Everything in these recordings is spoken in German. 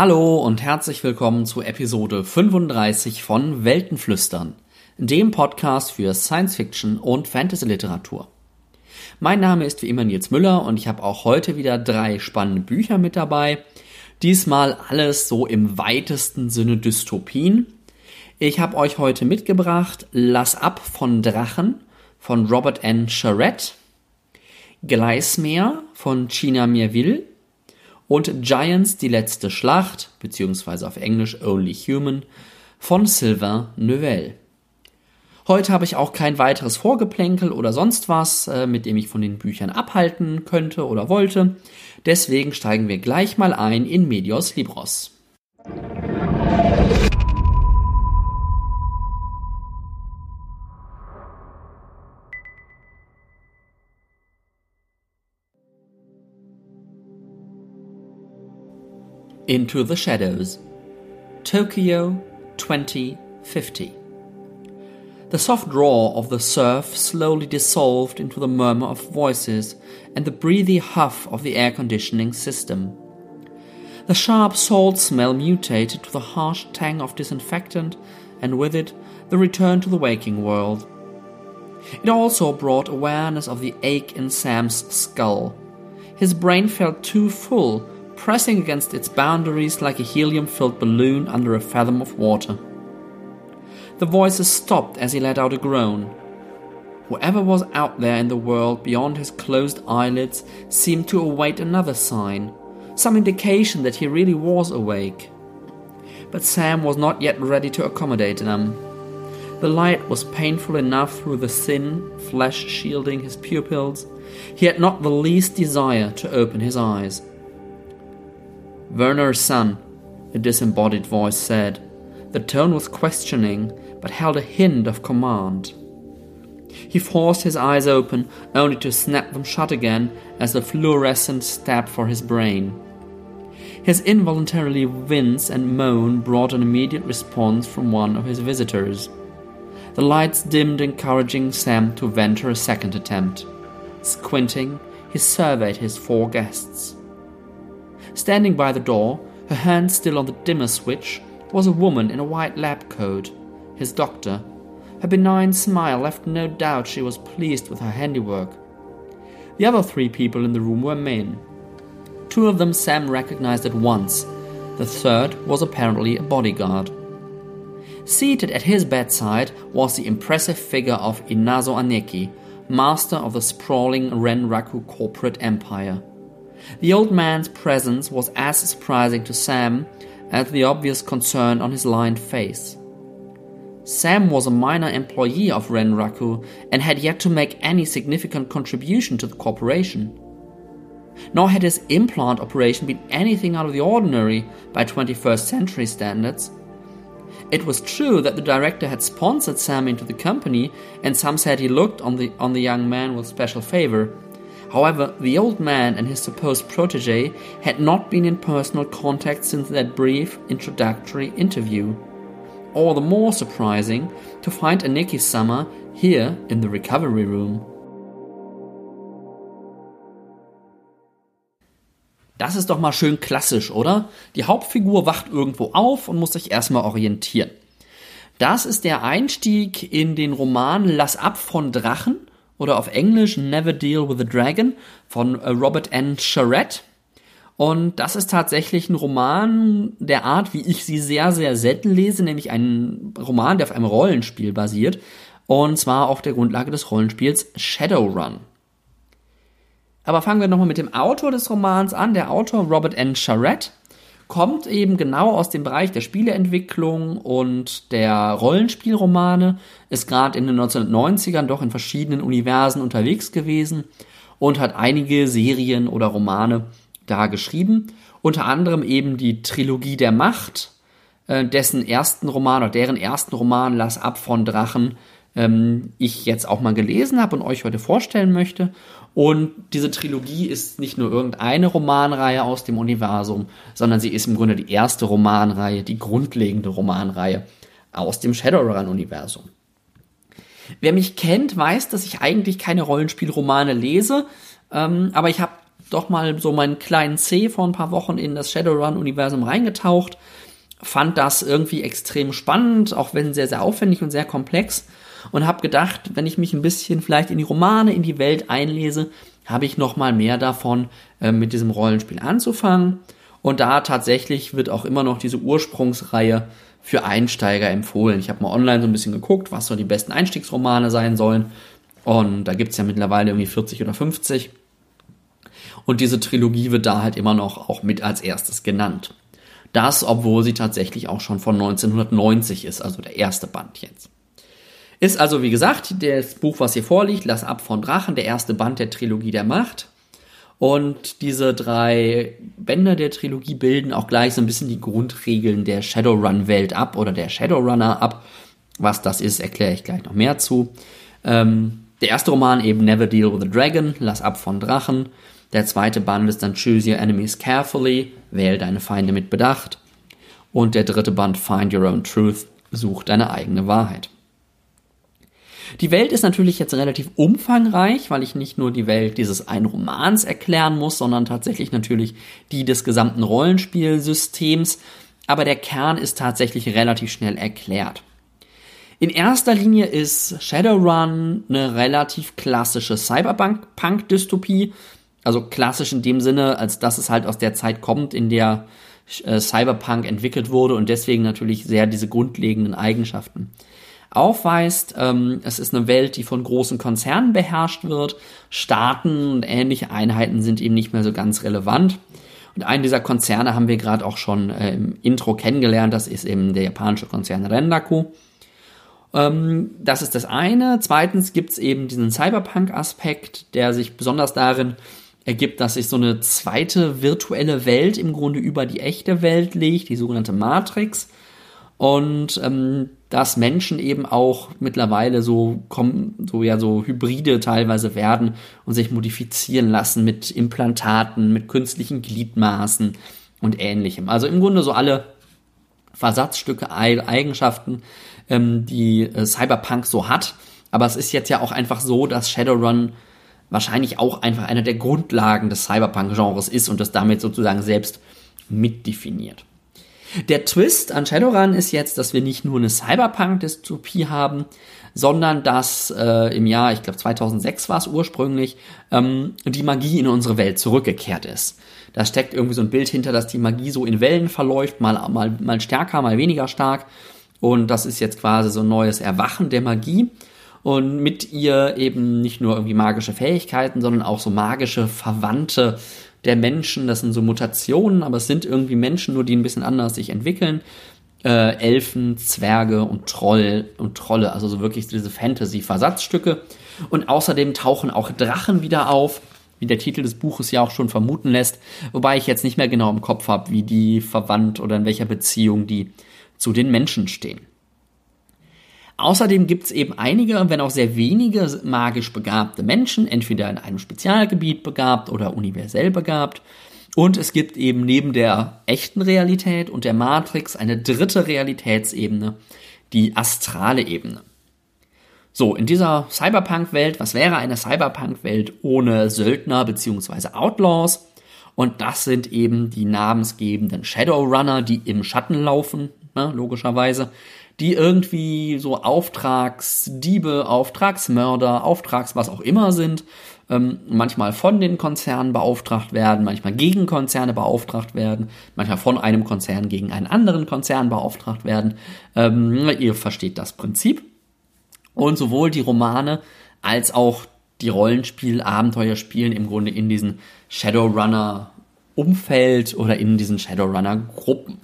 Hallo und herzlich willkommen zu Episode 35 von Weltenflüstern, dem Podcast für Science Fiction und Fantasy Literatur. Mein Name ist wie immer Nils Müller und ich habe auch heute wieder drei spannende Bücher mit dabei. Diesmal alles so im weitesten Sinne Dystopien. Ich habe euch heute mitgebracht Lass ab von Drachen von Robert N. Charette, Gleismeer von China Mirville und Giants die letzte Schlacht, beziehungsweise auf Englisch Only Human, von Sylvain Neuvel. Heute habe ich auch kein weiteres Vorgeplänkel oder sonst was, äh, mit dem ich von den Büchern abhalten könnte oder wollte. Deswegen steigen wir gleich mal ein in Medios Libros. Into the Shadows. Tokyo 2050. The soft roar of the surf slowly dissolved into the murmur of voices and the breathy huff of the air conditioning system. The sharp salt smell mutated to the harsh tang of disinfectant, and with it, the return to the waking world. It also brought awareness of the ache in Sam's skull. His brain felt too full pressing against its boundaries like a helium filled balloon under a fathom of water. The voices stopped as he let out a groan. Whoever was out there in the world beyond his closed eyelids seemed to await another sign, some indication that he really was awake. But Sam was not yet ready to accommodate them. The light was painful enough through the thin flesh shielding his pupils. He had not the least desire to open his eyes. Werner's son, a disembodied voice said. The tone was questioning, but held a hint of command. He forced his eyes open, only to snap them shut again as the fluorescent stabbed for his brain. His involuntarily wince and moan brought an immediate response from one of his visitors. The lights dimmed, encouraging Sam to venture a second attempt. Squinting, he surveyed his four guests. Standing by the door, her hand still on the dimmer switch, was a woman in a white lab coat, his doctor. Her benign smile left no doubt she was pleased with her handiwork. The other three people in the room were men. Two of them Sam recognized at once. The third was apparently a bodyguard. Seated at his bedside was the impressive figure of Inazo Aneki, master of the sprawling Renraku corporate empire. The old man's presence was as surprising to Sam as the obvious concern on his lined face. Sam was a minor employee of Renraku and had yet to make any significant contribution to the corporation. Nor had his implant operation been anything out of the ordinary by 21st century standards. It was true that the director had sponsored Sam into the company, and some said he looked on the, on the young man with special favor. However, the old man and his supposed protege had not been in personal contact since that brief introductory interview. All the more surprising to find Aniki Summer here in the recovery room. Das ist doch mal schön klassisch, oder? Die Hauptfigur wacht irgendwo auf und muss sich erstmal orientieren. Das ist der Einstieg in den Roman Lass ab von Drachen oder auf Englisch Never Deal with a Dragon von äh, Robert N. Charette. Und das ist tatsächlich ein Roman der Art, wie ich sie sehr, sehr selten lese, nämlich ein Roman, der auf einem Rollenspiel basiert. Und zwar auf der Grundlage des Rollenspiels Shadowrun. Aber fangen wir nochmal mit dem Autor des Romans an. Der Autor Robert N. Charette kommt eben genau aus dem Bereich der Spieleentwicklung und der Rollenspielromane, ist gerade in den 1990ern doch in verschiedenen Universen unterwegs gewesen und hat einige Serien oder Romane da geschrieben, unter anderem eben die Trilogie der Macht, äh, dessen ersten Roman oder deren ersten Roman Lass ab von Drachen ähm, ich jetzt auch mal gelesen habe und euch heute vorstellen möchte. Und diese Trilogie ist nicht nur irgendeine Romanreihe aus dem Universum, sondern sie ist im Grunde die erste Romanreihe, die grundlegende Romanreihe aus dem Shadowrun-Universum. Wer mich kennt, weiß, dass ich eigentlich keine Rollenspielromane lese, ähm, aber ich habe doch mal so meinen kleinen C vor ein paar Wochen in das Shadowrun-Universum reingetaucht, fand das irgendwie extrem spannend, auch wenn sehr, sehr aufwendig und sehr komplex und habe gedacht, wenn ich mich ein bisschen vielleicht in die Romane, in die Welt einlese, habe ich noch mal mehr davon, äh, mit diesem Rollenspiel anzufangen. Und da tatsächlich wird auch immer noch diese Ursprungsreihe für Einsteiger empfohlen. Ich habe mal online so ein bisschen geguckt, was so die besten Einstiegsromane sein sollen. Und da gibt es ja mittlerweile irgendwie 40 oder 50. Und diese Trilogie wird da halt immer noch auch mit als erstes genannt. Das, obwohl sie tatsächlich auch schon von 1990 ist, also der erste Band jetzt. Ist also, wie gesagt, das Buch, was hier vorliegt, Lass ab von Drachen, der erste Band der Trilogie der Macht. Und diese drei Bände der Trilogie bilden auch gleich so ein bisschen die Grundregeln der Shadowrun-Welt ab oder der Shadowrunner ab. Was das ist, erkläre ich gleich noch mehr zu. Ähm, der erste Roman eben Never Deal with a Dragon, Lass ab von Drachen. Der zweite Band ist dann Choose Your Enemies Carefully, wähl deine Feinde mit Bedacht. Und der dritte Band Find Your Own Truth, such deine eigene Wahrheit. Die Welt ist natürlich jetzt relativ umfangreich, weil ich nicht nur die Welt dieses einen Romans erklären muss, sondern tatsächlich natürlich die des gesamten Rollenspielsystems. Aber der Kern ist tatsächlich relativ schnell erklärt. In erster Linie ist Shadowrun eine relativ klassische Cyberpunk-Dystopie. Also klassisch in dem Sinne, als dass es halt aus der Zeit kommt, in der äh, Cyberpunk entwickelt wurde und deswegen natürlich sehr diese grundlegenden Eigenschaften aufweist. Ähm, es ist eine Welt, die von großen Konzernen beherrscht wird. Staaten und ähnliche Einheiten sind eben nicht mehr so ganz relevant. Und einen dieser Konzerne haben wir gerade auch schon äh, im Intro kennengelernt. Das ist eben der japanische Konzern Rendaku. Ähm, das ist das eine. Zweitens gibt es eben diesen Cyberpunk-Aspekt, der sich besonders darin ergibt, dass sich so eine zweite virtuelle Welt im Grunde über die echte Welt legt, die sogenannte Matrix und ähm, dass Menschen eben auch mittlerweile so kommen, so ja so Hybride teilweise werden und sich modifizieren lassen mit Implantaten, mit künstlichen Gliedmaßen und ähnlichem. Also im Grunde so alle Versatzstücke, Eigenschaften, ähm, die äh, Cyberpunk so hat. Aber es ist jetzt ja auch einfach so, dass Shadowrun wahrscheinlich auch einfach eine der Grundlagen des Cyberpunk-Genres ist und das damit sozusagen selbst mitdefiniert. Der Twist an Shadowrun ist jetzt, dass wir nicht nur eine Cyberpunk-Dystopie haben, sondern dass äh, im Jahr, ich glaube 2006 war es ursprünglich, ähm, die Magie in unsere Welt zurückgekehrt ist. Da steckt irgendwie so ein Bild hinter, dass die Magie so in Wellen verläuft, mal, mal, mal stärker, mal weniger stark. Und das ist jetzt quasi so ein neues Erwachen der Magie. Und mit ihr eben nicht nur irgendwie magische Fähigkeiten, sondern auch so magische Verwandte der Menschen. Das sind so Mutationen, aber es sind irgendwie Menschen, nur die ein bisschen anders sich entwickeln. Äh, Elfen, Zwerge und Troll und Trolle, also so wirklich diese Fantasy-Versatzstücke. Und außerdem tauchen auch Drachen wieder auf, wie der Titel des Buches ja auch schon vermuten lässt, wobei ich jetzt nicht mehr genau im Kopf habe, wie die verwandt oder in welcher Beziehung die zu den Menschen stehen. Außerdem gibt es eben einige, wenn auch sehr wenige magisch begabte Menschen, entweder in einem Spezialgebiet begabt oder universell begabt. Und es gibt eben neben der echten Realität und der Matrix eine dritte Realitätsebene, die astrale Ebene. So, in dieser Cyberpunk-Welt, was wäre eine Cyberpunk-Welt ohne Söldner bzw. Outlaws? Und das sind eben die namensgebenden Shadowrunner, die im Schatten laufen, ne, logischerweise, die irgendwie so Auftragsdiebe, Auftragsmörder, Auftrags was auch immer sind, ähm, manchmal von den Konzernen beauftragt werden, manchmal gegen Konzerne beauftragt werden, manchmal von einem Konzern gegen einen anderen Konzern beauftragt werden. Ähm, ihr versteht das Prinzip. Und sowohl die Romane als auch die Rollenspiel, Abenteuerspielen im Grunde in diesen Shadowrunner Umfeld oder in diesen Shadowrunner Gruppen.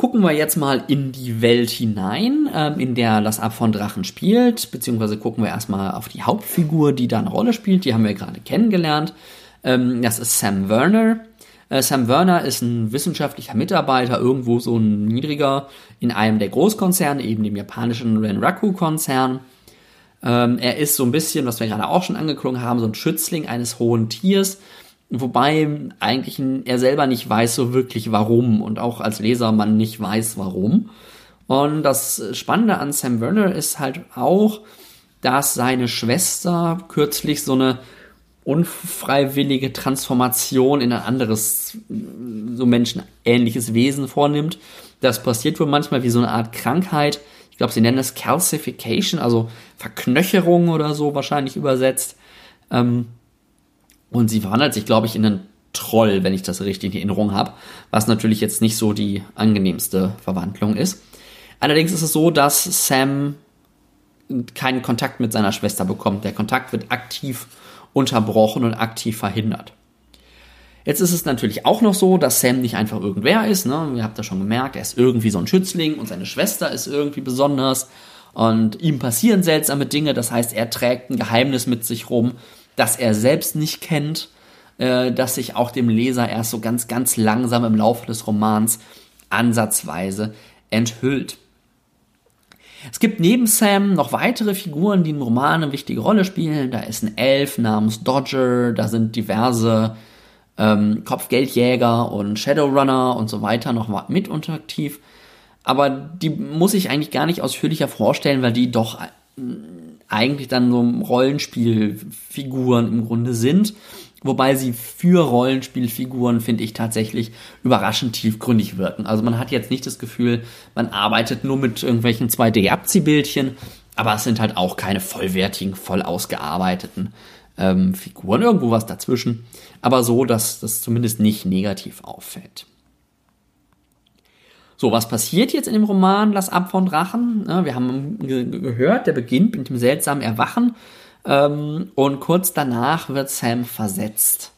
Gucken wir jetzt mal in die Welt hinein, ähm, in der das Ab von Drachen spielt, beziehungsweise gucken wir erstmal auf die Hauptfigur, die da eine Rolle spielt. Die haben wir gerade kennengelernt. Ähm, das ist Sam Werner. Äh, Sam Werner ist ein wissenschaftlicher Mitarbeiter, irgendwo so ein niedriger, in einem der Großkonzerne, eben dem japanischen Renraku-Konzern. Ähm, er ist so ein bisschen, was wir gerade auch schon angeklungen haben, so ein Schützling eines hohen Tiers Wobei eigentlich er selber nicht weiß so wirklich warum und auch als Leser man nicht weiß warum. Und das Spannende an Sam Werner ist halt auch, dass seine Schwester kürzlich so eine unfreiwillige Transformation in ein anderes, so menschenähnliches Wesen vornimmt. Das passiert wohl manchmal wie so eine Art Krankheit. Ich glaube, sie nennen es Calcification, also Verknöcherung oder so wahrscheinlich übersetzt. Ähm, und sie verwandelt sich, glaube ich, in einen Troll, wenn ich das richtig in Erinnerung habe, was natürlich jetzt nicht so die angenehmste Verwandlung ist. Allerdings ist es so, dass Sam keinen Kontakt mit seiner Schwester bekommt. Der Kontakt wird aktiv unterbrochen und aktiv verhindert. Jetzt ist es natürlich auch noch so, dass Sam nicht einfach irgendwer ist. Ne? Ihr habt ja schon gemerkt, er ist irgendwie so ein Schützling und seine Schwester ist irgendwie besonders. Und ihm passieren seltsame Dinge. Das heißt, er trägt ein Geheimnis mit sich rum, das er selbst nicht kennt, äh, das sich auch dem Leser erst so ganz, ganz langsam im Laufe des Romans ansatzweise enthüllt. Es gibt neben Sam noch weitere Figuren, die im Roman eine wichtige Rolle spielen. Da ist ein Elf namens Dodger, da sind diverse ähm, Kopfgeldjäger und Shadowrunner und so weiter noch mit unteraktiv. Aber die muss ich eigentlich gar nicht ausführlicher vorstellen, weil die doch äh, eigentlich dann so Rollenspielfiguren im Grunde sind. Wobei sie für Rollenspielfiguren, finde ich, tatsächlich überraschend tiefgründig wirken. Also man hat jetzt nicht das Gefühl, man arbeitet nur mit irgendwelchen 2D-Abziehbildchen, aber es sind halt auch keine vollwertigen, voll ausgearbeiteten ähm, Figuren. Irgendwo was dazwischen. Aber so, dass das zumindest nicht negativ auffällt. So, was passiert jetzt in dem Roman Lass ab von Drachen? Wir haben gehört, der beginnt mit dem seltsamen Erwachen ähm, und kurz danach wird Sam versetzt.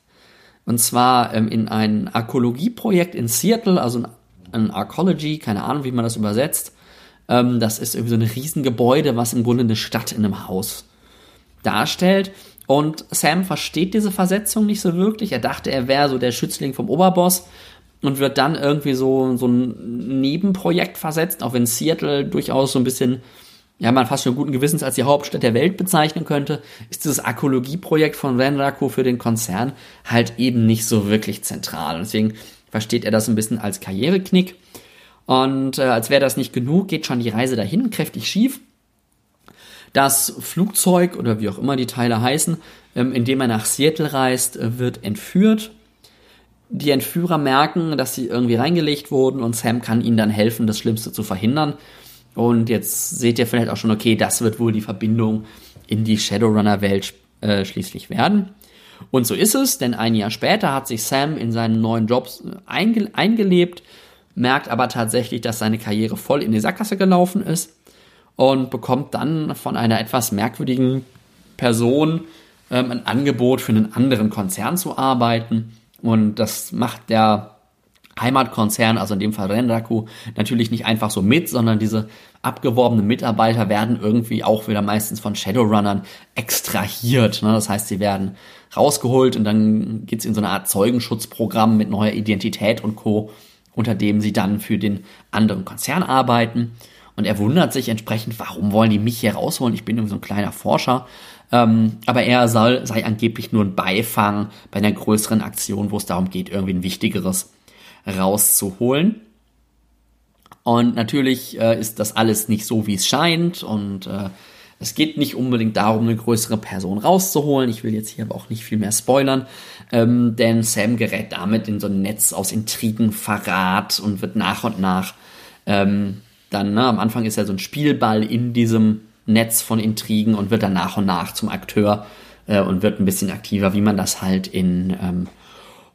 Und zwar ähm, in ein Archäologieprojekt in Seattle, also ein Archaeology, keine Ahnung, wie man das übersetzt. Ähm, das ist irgendwie so ein Riesengebäude, was im Grunde eine Stadt in einem Haus darstellt. Und Sam versteht diese Versetzung nicht so wirklich. Er dachte, er wäre so der Schützling vom Oberboss und wird dann irgendwie so, so ein Nebenprojekt versetzt, auch wenn Seattle durchaus so ein bisschen ja, man fast schon guten Gewissens als die Hauptstadt der Welt bezeichnen könnte, ist dieses Archäologieprojekt von Renraku für den Konzern halt eben nicht so wirklich zentral. Deswegen versteht er das ein bisschen als Karriereknick. Und äh, als wäre das nicht genug, geht schon die Reise dahin kräftig schief. Das Flugzeug oder wie auch immer die Teile heißen, ähm, in dem er nach Seattle reist, äh, wird entführt. Die Entführer merken, dass sie irgendwie reingelegt wurden und Sam kann ihnen dann helfen, das Schlimmste zu verhindern. Und jetzt seht ihr vielleicht auch schon, okay, das wird wohl die Verbindung in die Shadowrunner-Welt äh, schließlich werden. Und so ist es, denn ein Jahr später hat sich Sam in seinen neuen Jobs äh, einge eingelebt, merkt aber tatsächlich, dass seine Karriere voll in die Sackgasse gelaufen ist und bekommt dann von einer etwas merkwürdigen Person ähm, ein Angebot für einen anderen Konzern zu arbeiten. Und das macht der Heimatkonzern, also in dem Fall Renraku, natürlich nicht einfach so mit, sondern diese abgeworbenen Mitarbeiter werden irgendwie auch wieder meistens von Shadowrunnern extrahiert. Ne? Das heißt, sie werden rausgeholt und dann geht's in so eine Art Zeugenschutzprogramm mit neuer Identität und Co., unter dem sie dann für den anderen Konzern arbeiten. Und er wundert sich entsprechend, warum wollen die mich hier rausholen? Ich bin irgendwie so ein kleiner Forscher. Ähm, aber er soll, sei angeblich nur ein Beifang bei einer größeren Aktion, wo es darum geht, irgendwie ein wichtigeres rauszuholen. Und natürlich äh, ist das alles nicht so, wie es scheint. Und äh, es geht nicht unbedingt darum, eine größere Person rauszuholen. Ich will jetzt hier aber auch nicht viel mehr spoilern. Ähm, denn Sam gerät damit in so ein Netz aus Intrigen, Verrat und wird nach und nach ähm, dann, ne, am Anfang ist er so ein Spielball in diesem Netz von Intrigen und wird dann nach und nach zum Akteur äh, und wird ein bisschen aktiver, wie man das halt in ähm,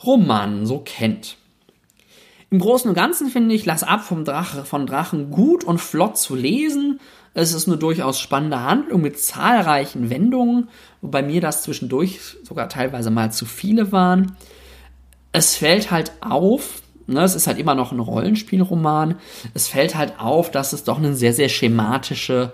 Romanen so kennt. Im Großen und Ganzen finde ich Lass ab vom Drache, von Drachen gut und flott zu lesen. Es ist eine durchaus spannende Handlung mit zahlreichen Wendungen, wobei mir das zwischendurch sogar teilweise mal zu viele waren. Es fällt halt auf, ne, es ist halt immer noch ein Rollenspielroman, es fällt halt auf, dass es doch eine sehr, sehr schematische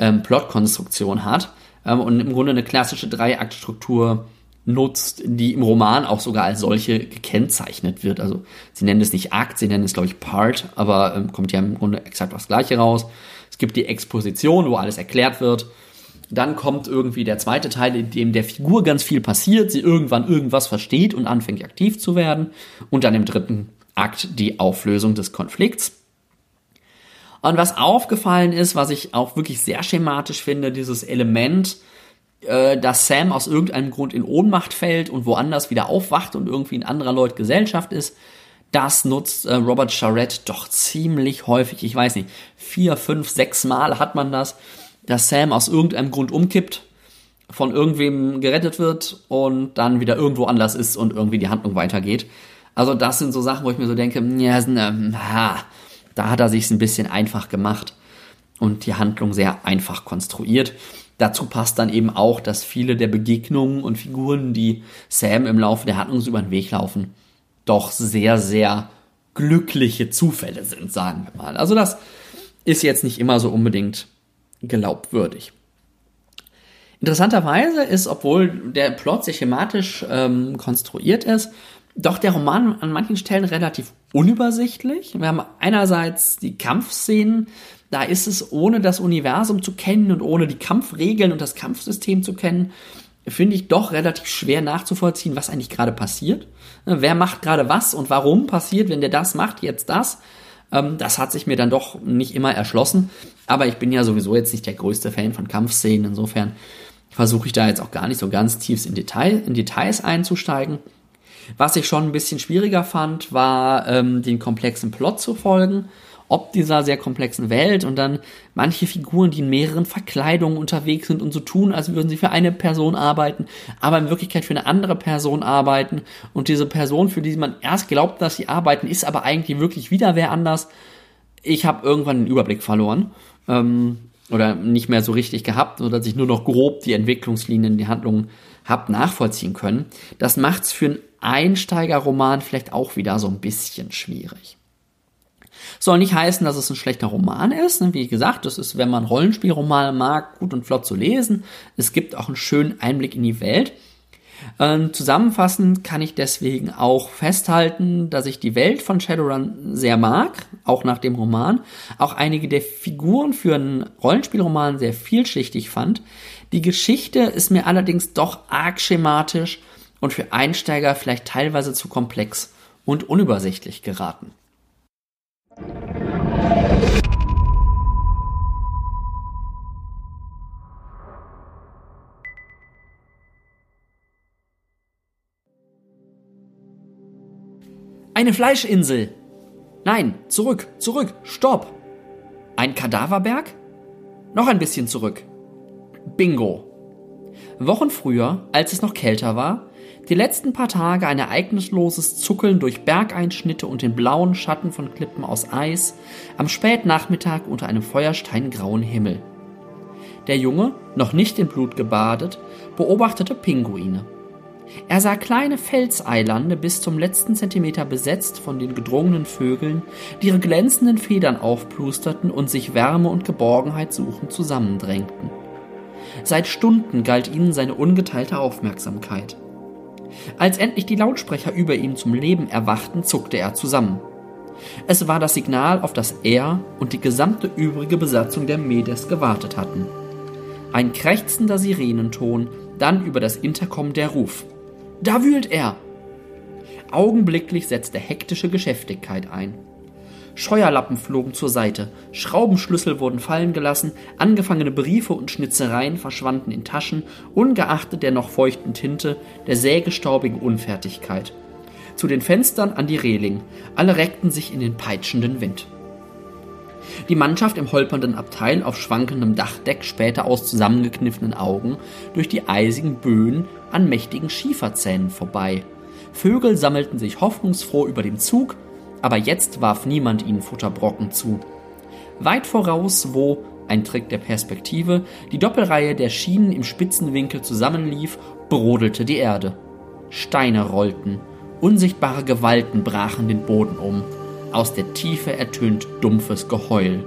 ähm, Plotkonstruktion hat ähm, und im Grunde eine klassische Dreiaktstruktur nutzt, die im Roman auch sogar als solche gekennzeichnet wird. Also sie nennen es nicht Akt, sie nennen es, glaube ich, Part, aber ähm, kommt ja im Grunde exakt das gleiche raus. Es gibt die Exposition, wo alles erklärt wird. Dann kommt irgendwie der zweite Teil, in dem der Figur ganz viel passiert, sie irgendwann irgendwas versteht und anfängt aktiv zu werden. Und dann im dritten Akt die Auflösung des Konflikts. Und was aufgefallen ist, was ich auch wirklich sehr schematisch finde, dieses Element, äh, dass Sam aus irgendeinem Grund in Ohnmacht fällt und woanders wieder aufwacht und irgendwie in anderer Leute Gesellschaft ist. Das nutzt äh, Robert Charette doch ziemlich häufig. Ich weiß nicht, vier, fünf, sechs Mal hat man das, dass Sam aus irgendeinem Grund umkippt, von irgendwem gerettet wird und dann wieder irgendwo anders ist und irgendwie die Handlung weitergeht. Also das sind so Sachen, wo ich mir so denke, ja, ähm, da hat er sich ein bisschen einfach gemacht und die Handlung sehr einfach konstruiert. Dazu passt dann eben auch, dass viele der Begegnungen und Figuren, die Sam im Laufe der Handlung über den Weg laufen, doch sehr, sehr glückliche Zufälle sind, sagen wir mal. Also das ist jetzt nicht immer so unbedingt glaubwürdig. Interessanterweise ist, obwohl der Plot sehr schematisch ähm, konstruiert ist, doch der Roman an manchen Stellen relativ unübersichtlich. Wir haben einerseits die Kampfszenen, da ist es, ohne das Universum zu kennen und ohne die Kampfregeln und das Kampfsystem zu kennen, finde ich doch relativ schwer nachzuvollziehen, was eigentlich gerade passiert. Wer macht gerade was und warum passiert, wenn der das macht, jetzt das. Ähm, das hat sich mir dann doch nicht immer erschlossen. Aber ich bin ja sowieso jetzt nicht der größte Fan von Kampfszenen. Insofern versuche ich da jetzt auch gar nicht so ganz tief in, Detail, in Details einzusteigen. Was ich schon ein bisschen schwieriger fand, war ähm, den komplexen Plot zu folgen ob dieser sehr komplexen Welt und dann manche Figuren, die in mehreren Verkleidungen unterwegs sind und so tun, als würden sie für eine Person arbeiten, aber in Wirklichkeit für eine andere Person arbeiten und diese Person, für die man erst glaubt, dass sie arbeiten, ist aber eigentlich wirklich wieder wer anders. Ich habe irgendwann den Überblick verloren ähm, oder nicht mehr so richtig gehabt, sodass ich nur noch grob die Entwicklungslinien, die Handlungen habe nachvollziehen können. Das macht es für einen Einsteigerroman vielleicht auch wieder so ein bisschen schwierig. Soll nicht heißen, dass es ein schlechter Roman ist. Ne? Wie gesagt, das ist, wenn man Rollenspielromane mag, gut und flott zu lesen. Es gibt auch einen schönen Einblick in die Welt. Ähm, zusammenfassend kann ich deswegen auch festhalten, dass ich die Welt von Shadowrun sehr mag, auch nach dem Roman. Auch einige der Figuren für einen Rollenspielroman sehr vielschichtig fand. Die Geschichte ist mir allerdings doch arg schematisch und für Einsteiger vielleicht teilweise zu komplex und unübersichtlich geraten. Eine Fleischinsel. Nein, zurück, zurück, stopp. Ein Kadaverberg? Noch ein bisschen zurück. Bingo. Wochen früher, als es noch kälter war, die letzten paar Tage ein ereignisloses Zuckeln durch Bergeinschnitte und den blauen Schatten von Klippen aus Eis, am Spätnachmittag unter einem feuersteingrauen Himmel. Der Junge, noch nicht in Blut gebadet, beobachtete Pinguine. Er sah kleine Felseilande bis zum letzten Zentimeter besetzt von den gedrungenen Vögeln, die ihre glänzenden Federn aufplusterten und sich Wärme und Geborgenheit suchend zusammendrängten. Seit Stunden galt ihnen seine ungeteilte Aufmerksamkeit. Als endlich die Lautsprecher über ihm zum Leben erwachten, zuckte er zusammen. Es war das Signal, auf das er und die gesamte übrige Besatzung der Medes gewartet hatten. Ein krächzender Sirenenton, dann über das Intercom der Ruf. Da wühlt er! Augenblicklich setzte hektische Geschäftigkeit ein. Scheuerlappen flogen zur Seite, Schraubenschlüssel wurden fallen gelassen, angefangene Briefe und Schnitzereien verschwanden in Taschen, ungeachtet der noch feuchten Tinte, der sägestaubigen Unfertigkeit. Zu den Fenstern an die Reling, alle reckten sich in den peitschenden Wind. Die Mannschaft im holpernden Abteil auf schwankendem Dachdeck später aus zusammengekniffenen Augen durch die eisigen Böen an mächtigen Schieferzähnen vorbei. Vögel sammelten sich hoffnungsfroh über dem Zug, aber jetzt warf niemand ihnen Futterbrocken zu. Weit voraus, wo, ein Trick der Perspektive, die Doppelreihe der Schienen im Spitzenwinkel zusammenlief, brodelte die Erde. Steine rollten, unsichtbare Gewalten brachen den Boden um, aus der Tiefe ertönt dumpfes Geheul.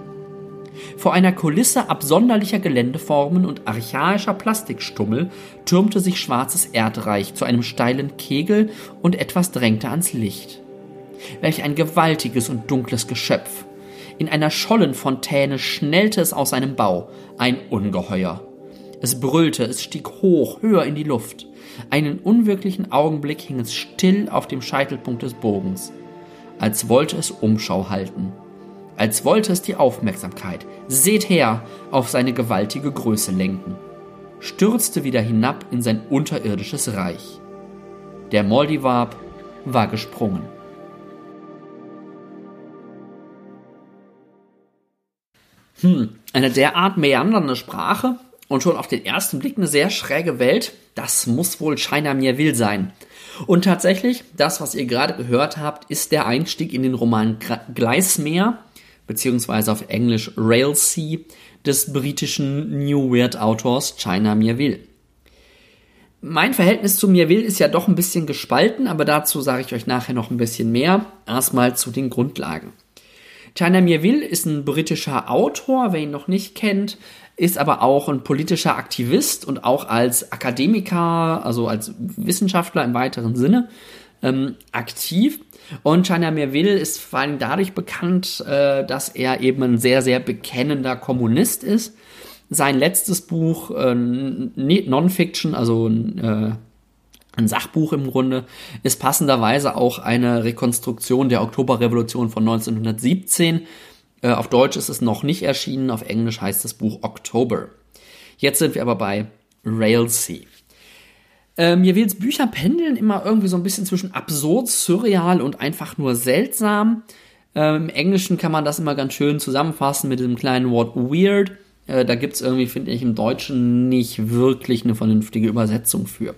Vor einer Kulisse absonderlicher Geländeformen und archaischer Plastikstummel türmte sich schwarzes Erdreich zu einem steilen Kegel und etwas drängte ans Licht. Welch ein gewaltiges und dunkles Geschöpf. In einer Schollenfontäne schnellte es aus seinem Bau, ein Ungeheuer. Es brüllte, es stieg hoch, höher in die Luft. Einen unwirklichen Augenblick hing es still auf dem Scheitelpunkt des Bogens, als wollte es Umschau halten, als wollte es die Aufmerksamkeit, seht her, auf seine gewaltige Größe lenken. stürzte wieder hinab in sein unterirdisches Reich. Der Moldivab war gesprungen. Hm, eine derart meandernde Sprache und schon auf den ersten Blick eine sehr schräge Welt, das muss wohl China mir will sein. Und tatsächlich, das, was ihr gerade gehört habt, ist der Einstieg in den Roman Gleismeer, beziehungsweise auf Englisch Railsea, des britischen New Weird Autors China Mirville. Mein Verhältnis zu Mirville ist ja doch ein bisschen gespalten, aber dazu sage ich euch nachher noch ein bisschen mehr. Erstmal zu den Grundlagen. China Mirville ist ein britischer Autor, wer ihn noch nicht kennt, ist aber auch ein politischer Aktivist und auch als Akademiker, also als Wissenschaftler im weiteren Sinne, ähm, aktiv. Und China Merville ist vor allem dadurch bekannt, äh, dass er eben ein sehr, sehr bekennender Kommunist ist. Sein letztes Buch, äh, Non-Fiction, also äh, ein Sachbuch im Grunde, ist passenderweise auch eine Rekonstruktion der Oktoberrevolution von 1917. Äh, auf Deutsch ist es noch nicht erschienen, auf Englisch heißt das Buch October. Jetzt sind wir aber bei Railsea. Äh, Mirwils Bücher pendeln immer irgendwie so ein bisschen zwischen absurd, surreal und einfach nur seltsam. Äh, Im Englischen kann man das immer ganz schön zusammenfassen mit dem kleinen Wort weird. Äh, da gibt's irgendwie, finde ich, im Deutschen nicht wirklich eine vernünftige Übersetzung für.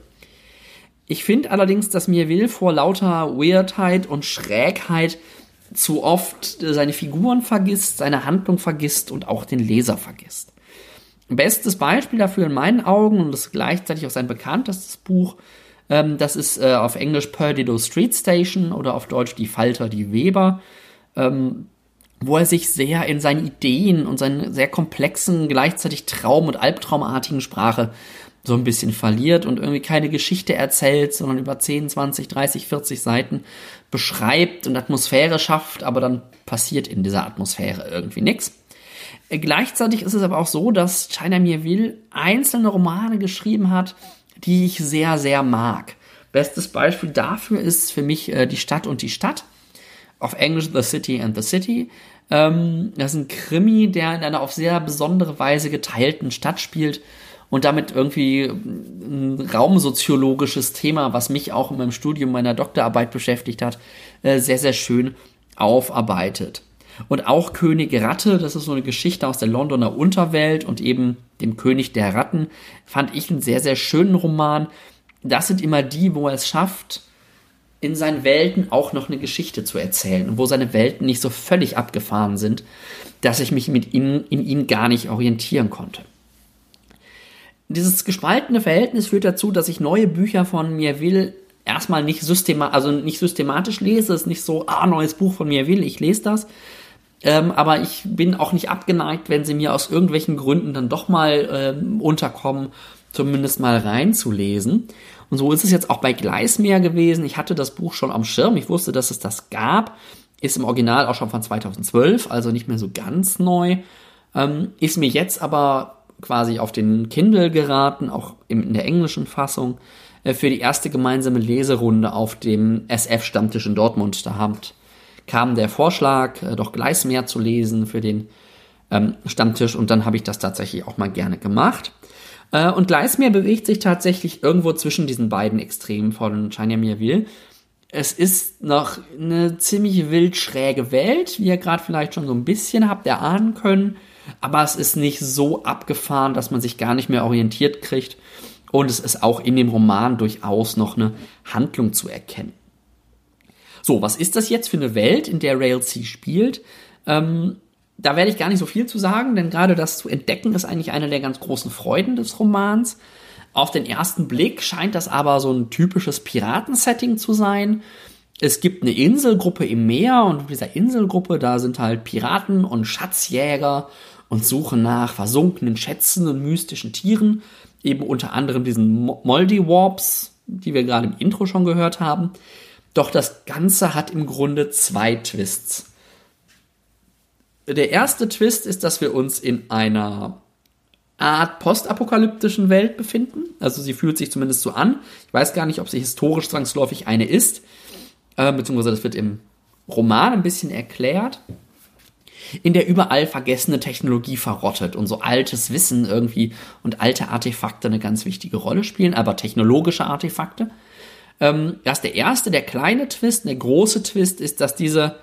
Ich finde allerdings, dass Mirwil vor lauter Weirdheit und Schrägheit zu oft seine Figuren vergisst, seine Handlung vergisst und auch den Leser vergisst. Bestes Beispiel dafür in meinen Augen, und das ist gleichzeitig auch sein bekanntestes Buch, ähm, das ist äh, auf Englisch Perdido Street Station oder auf Deutsch Die Falter, die Weber, ähm, wo er sich sehr in seinen Ideen und seinen sehr komplexen, gleichzeitig traum- und albtraumartigen Sprache so ein bisschen verliert und irgendwie keine Geschichte erzählt, sondern über 10, 20, 30, 40 Seiten beschreibt und Atmosphäre schafft, aber dann passiert in dieser Atmosphäre irgendwie nichts. Äh, gleichzeitig ist es aber auch so, dass China Mirville einzelne Romane geschrieben hat, die ich sehr, sehr mag. Bestes Beispiel dafür ist für mich äh, Die Stadt und die Stadt. Auf Englisch The City and the City. Ähm, das ist ein Krimi, der in einer auf sehr besondere Weise geteilten Stadt spielt und damit irgendwie ein raumsoziologisches Thema, was mich auch in meinem Studium meiner Doktorarbeit beschäftigt hat, äh, sehr, sehr schön aufarbeitet. Und auch König Ratte, das ist so eine Geschichte aus der Londoner Unterwelt und eben dem König der Ratten, fand ich einen sehr, sehr schönen Roman. Das sind immer die, wo er es schafft, in seinen Welten auch noch eine Geschichte zu erzählen und wo seine Welten nicht so völlig abgefahren sind, dass ich mich mit ihnen, in ihnen gar nicht orientieren konnte. Dieses gespaltene Verhältnis führt dazu, dass ich neue Bücher von mir will erstmal nicht, systema also nicht systematisch lese. Es ist nicht so, ah, neues Buch von mir will, ich lese das, ähm, aber ich bin auch nicht abgeneigt, wenn sie mir aus irgendwelchen Gründen dann doch mal ähm, unterkommen, zumindest mal reinzulesen. Und so ist es jetzt auch bei Gleismeer gewesen. Ich hatte das Buch schon am Schirm. Ich wusste, dass es das gab. Ist im Original auch schon von 2012, also nicht mehr so ganz neu. Ähm, ist mir jetzt aber quasi auf den Kindle geraten, auch in der englischen Fassung, äh, für die erste gemeinsame Leserunde auf dem SF-Stammtisch in Dortmund. Da kam der Vorschlag, äh, doch Gleismeer zu lesen für den ähm, Stammtisch und dann habe ich das tatsächlich auch mal gerne gemacht. Äh, und Gleismeer bewegt sich tatsächlich irgendwo zwischen diesen beiden Extremen von China Mirville. Es ist noch eine ziemlich wild schräge Welt, wie ihr gerade vielleicht schon so ein bisschen habt erahnen können, aber es ist nicht so abgefahren, dass man sich gar nicht mehr orientiert kriegt. Und es ist auch in dem Roman durchaus noch eine Handlung zu erkennen. So, was ist das jetzt für eine Welt, in der Railsea spielt? Ähm, da werde ich gar nicht so viel zu sagen, denn gerade das zu entdecken ist eigentlich eine der ganz großen Freuden des Romans. Auf den ersten Blick scheint das aber so ein typisches Piratensetting zu sein. Es gibt eine Inselgruppe im Meer und in dieser Inselgruppe, da sind halt Piraten und Schatzjäger und suchen nach versunkenen Schätzen und mystischen Tieren. Eben unter anderem diesen Moldy-Warps, die wir gerade im Intro schon gehört haben. Doch das Ganze hat im Grunde zwei Twists. Der erste Twist ist, dass wir uns in einer Art postapokalyptischen Welt befinden. Also sie fühlt sich zumindest so an. Ich weiß gar nicht, ob sie historisch zwangsläufig eine ist. Äh, beziehungsweise das wird im Roman ein bisschen erklärt. In der überall vergessene Technologie verrottet und so altes Wissen irgendwie und alte Artefakte eine ganz wichtige Rolle spielen, aber technologische Artefakte. Ähm, das ist der erste, der kleine Twist. Der große Twist ist, dass diese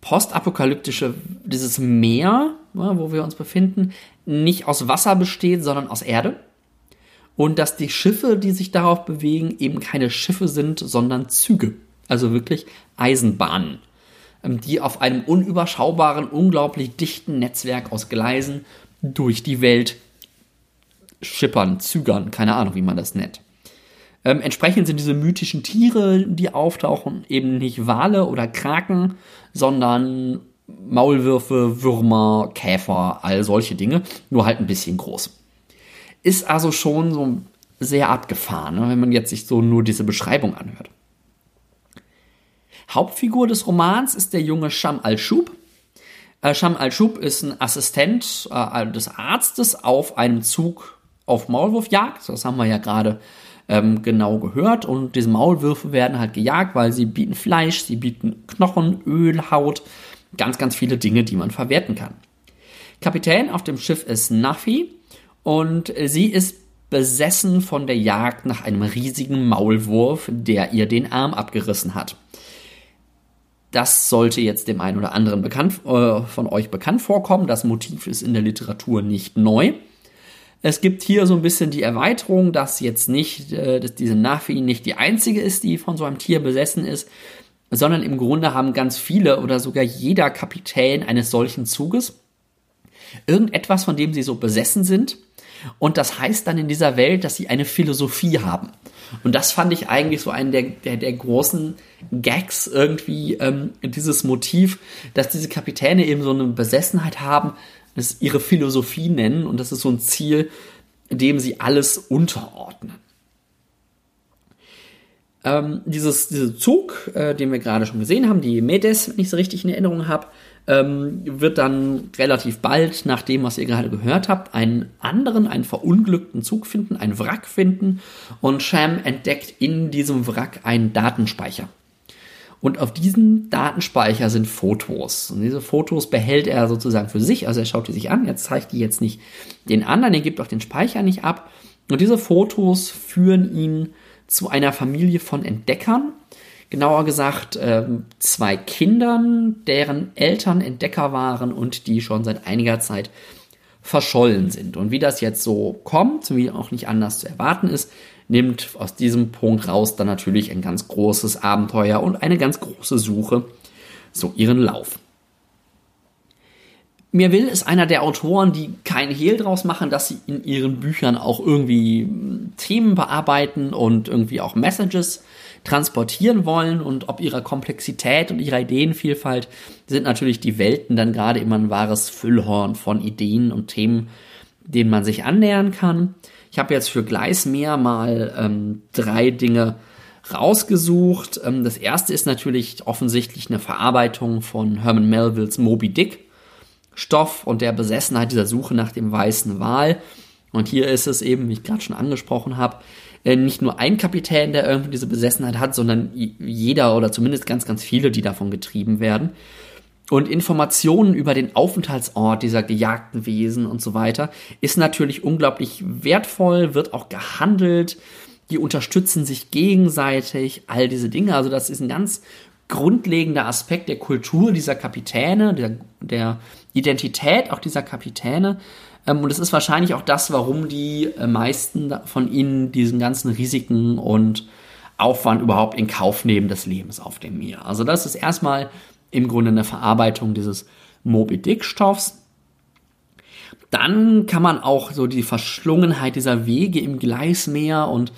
postapokalyptische, dieses Meer, wo wir uns befinden, nicht aus Wasser besteht, sondern aus Erde. Und dass die Schiffe, die sich darauf bewegen, eben keine Schiffe sind, sondern Züge. Also wirklich Eisenbahnen, die auf einem unüberschaubaren, unglaublich dichten Netzwerk aus Gleisen durch die Welt schippern, zügern, keine Ahnung, wie man das nennt. Ähm, entsprechend sind diese mythischen Tiere, die auftauchen, eben nicht Wale oder Kraken, sondern Maulwürfe, Würmer, Käfer, all solche Dinge, nur halt ein bisschen groß. Ist also schon so sehr abgefahren, ne, wenn man jetzt sich so nur diese Beschreibung anhört. Hauptfigur des Romans ist der junge Sham al-Shub. Äh, Sham al-Shub ist ein Assistent äh, des Arztes auf einem Zug auf Maulwurfjagd. Das haben wir ja gerade ähm, genau gehört. Und diese Maulwürfe werden halt gejagt, weil sie bieten Fleisch, sie bieten Knochen, Öl, Haut, ganz, ganz viele Dinge, die man verwerten kann. Kapitän auf dem Schiff ist Nafi und sie ist besessen von der Jagd nach einem riesigen Maulwurf, der ihr den Arm abgerissen hat. Das sollte jetzt dem einen oder anderen bekannt, äh, von euch bekannt vorkommen. Das Motiv ist in der Literatur nicht neu. Es gibt hier so ein bisschen die Erweiterung, dass jetzt nicht, äh, dass diese Nafi nicht die einzige ist, die von so einem Tier besessen ist, sondern im Grunde haben ganz viele oder sogar jeder Kapitän eines solchen Zuges irgendetwas, von dem sie so besessen sind. Und das heißt dann in dieser Welt, dass sie eine Philosophie haben. Und das fand ich eigentlich so einen der, der, der großen Gags irgendwie, ähm, dieses Motiv, dass diese Kapitäne eben so eine Besessenheit haben, das ihre Philosophie nennen und das ist so ein Ziel, dem sie alles unterordnen. Ähm, dieses, dieser Zug, äh, den wir gerade schon gesehen haben, die Medes, wenn ich es richtig in Erinnerung habe, ähm, wird dann relativ bald, nach dem, was ihr gerade gehört habt, einen anderen, einen verunglückten Zug finden, einen Wrack finden und Sham entdeckt in diesem Wrack einen Datenspeicher. Und auf diesem Datenspeicher sind Fotos. Und diese Fotos behält er sozusagen für sich. Also er schaut die sich an. Er zeigt die jetzt nicht den anderen. Er gibt auch den Speicher nicht ab. Und diese Fotos führen ihn zu einer Familie von Entdeckern. Genauer gesagt, äh, zwei Kindern, deren Eltern Entdecker waren und die schon seit einiger Zeit verschollen sind. Und wie das jetzt so kommt, wie auch nicht anders zu erwarten ist, nimmt aus diesem Punkt raus dann natürlich ein ganz großes Abenteuer und eine ganz große Suche so ihren Lauf. Mir will ist einer der Autoren, die kein Hehl draus machen, dass sie in ihren Büchern auch irgendwie hm, Themen bearbeiten und irgendwie auch Messages transportieren wollen und ob ihrer Komplexität und ihrer Ideenvielfalt sind natürlich die Welten dann gerade immer ein wahres Füllhorn von Ideen und Themen, denen man sich annähern kann. Ich habe jetzt für Gleismeer mal ähm, drei Dinge rausgesucht. Ähm, das erste ist natürlich offensichtlich eine Verarbeitung von Herman Melvilles Moby Dick Stoff und der Besessenheit dieser Suche nach dem weißen Wal. Und hier ist es eben, wie ich gerade schon angesprochen habe, nicht nur ein Kapitän, der irgendwie diese Besessenheit hat, sondern jeder oder zumindest ganz, ganz viele, die davon getrieben werden. Und Informationen über den Aufenthaltsort dieser gejagten Wesen und so weiter ist natürlich unglaublich wertvoll, wird auch gehandelt, die unterstützen sich gegenseitig, all diese Dinge. Also das ist ein ganz grundlegender Aspekt der Kultur dieser Kapitäne, der, der Identität auch dieser Kapitäne. Ähm, und es ist wahrscheinlich auch das, warum die äh, meisten von ihnen diesen ganzen Risiken und Aufwand überhaupt in Kauf nehmen des Lebens auf dem Meer. Also das ist erstmal im Grunde eine Verarbeitung dieses Moby Dick Stoffs. Dann kann man auch so die Verschlungenheit dieser Wege im Gleismeer und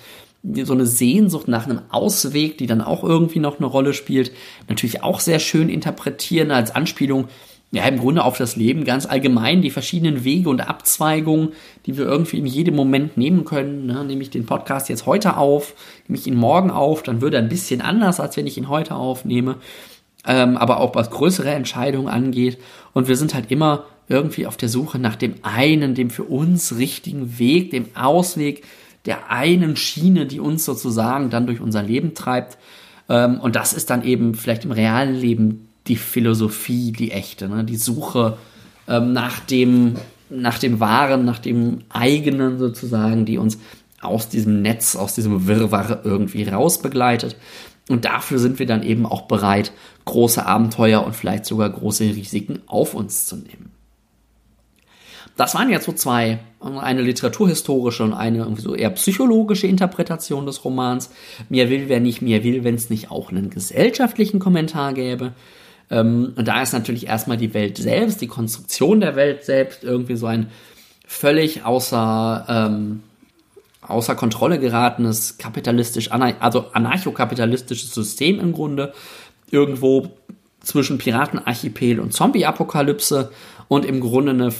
so eine Sehnsucht nach einem Ausweg, die dann auch irgendwie noch eine Rolle spielt, natürlich auch sehr schön interpretieren als Anspielung ja, im Grunde auf das Leben ganz allgemein, die verschiedenen Wege und Abzweigungen, die wir irgendwie in jedem Moment nehmen können. Ne? Nehme ich den Podcast jetzt heute auf, nehme ich ihn morgen auf, dann würde er ein bisschen anders, als wenn ich ihn heute aufnehme ähm, aber auch was größere Entscheidungen angeht. Und wir sind halt immer irgendwie auf der Suche nach dem einen, dem für uns richtigen Weg, dem Ausweg, der einen Schiene, die uns sozusagen dann durch unser Leben treibt. Ähm, und das ist dann eben vielleicht im realen Leben die Philosophie, die echte, ne? die Suche ähm, nach dem, nach dem Wahren, nach dem eigenen sozusagen, die uns aus diesem Netz, aus diesem Wirrwarr irgendwie rausbegleitet. Und dafür sind wir dann eben auch bereit, große Abenteuer und vielleicht sogar große Risiken auf uns zu nehmen. Das waren jetzt so zwei, eine literaturhistorische und eine so eher psychologische Interpretation des Romans. Mir will, wer nicht mir will, wenn es nicht auch einen gesellschaftlichen Kommentar gäbe. Ähm, und da ist natürlich erstmal die Welt selbst, die Konstruktion der Welt selbst irgendwie so ein völlig außer, ähm, außer Kontrolle geratenes kapitalistisch, also anarchokapitalistisches System im Grunde. Irgendwo zwischen Piratenarchipel und Zombie-Apokalypse und im Grunde eine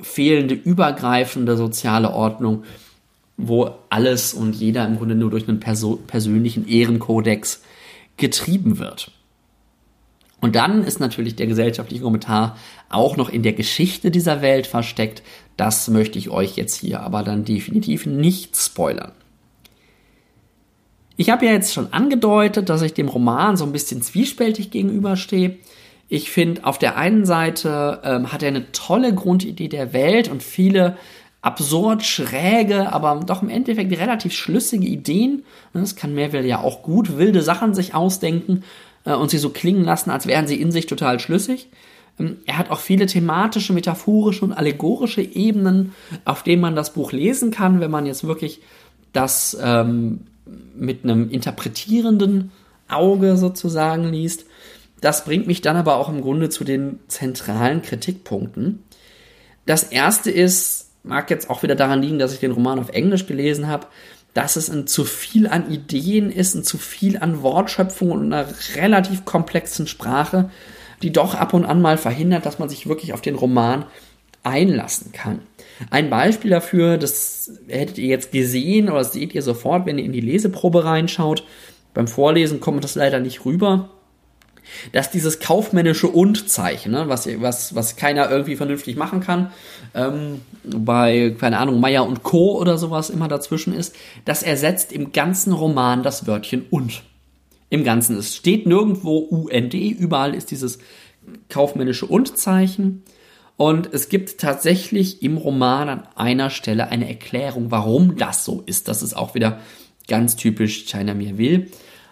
fehlende übergreifende soziale Ordnung, wo alles und jeder im Grunde nur durch einen perso persönlichen Ehrenkodex getrieben wird. Und dann ist natürlich der gesellschaftliche Kommentar auch noch in der Geschichte dieser Welt versteckt. Das möchte ich euch jetzt hier aber dann definitiv nicht spoilern. Ich habe ja jetzt schon angedeutet, dass ich dem Roman so ein bisschen zwiespältig gegenüberstehe. Ich finde, auf der einen Seite ähm, hat er eine tolle Grundidee der Welt und viele absurd schräge, aber doch im Endeffekt relativ schlüssige Ideen. Das kann Melville ja auch gut wilde Sachen sich ausdenken äh, und sie so klingen lassen, als wären sie in sich total schlüssig. Ähm, er hat auch viele thematische, metaphorische und allegorische Ebenen, auf denen man das Buch lesen kann, wenn man jetzt wirklich das ähm, mit einem interpretierenden Auge sozusagen liest. Das bringt mich dann aber auch im Grunde zu den zentralen Kritikpunkten. Das erste ist, mag jetzt auch wieder daran liegen, dass ich den Roman auf Englisch gelesen habe, dass es ein zu viel an Ideen ist, ein zu viel an Wortschöpfung und einer relativ komplexen Sprache, die doch ab und an mal verhindert, dass man sich wirklich auf den Roman einlassen kann. Ein Beispiel dafür, das hättet ihr jetzt gesehen oder seht ihr sofort, wenn ihr in die Leseprobe reinschaut. Beim Vorlesen kommt das leider nicht rüber dass dieses kaufmännische Und-Zeichen, ne, was, was, was keiner irgendwie vernünftig machen kann, ähm, bei, keine Ahnung, Meier und Co. oder sowas immer dazwischen ist, das ersetzt im ganzen Roman das Wörtchen Und. Im Ganzen. Es steht nirgendwo UND, überall ist dieses kaufmännische Und-Zeichen. Und es gibt tatsächlich im Roman an einer Stelle eine Erklärung, warum das so ist. Das ist auch wieder ganz typisch China Mir will.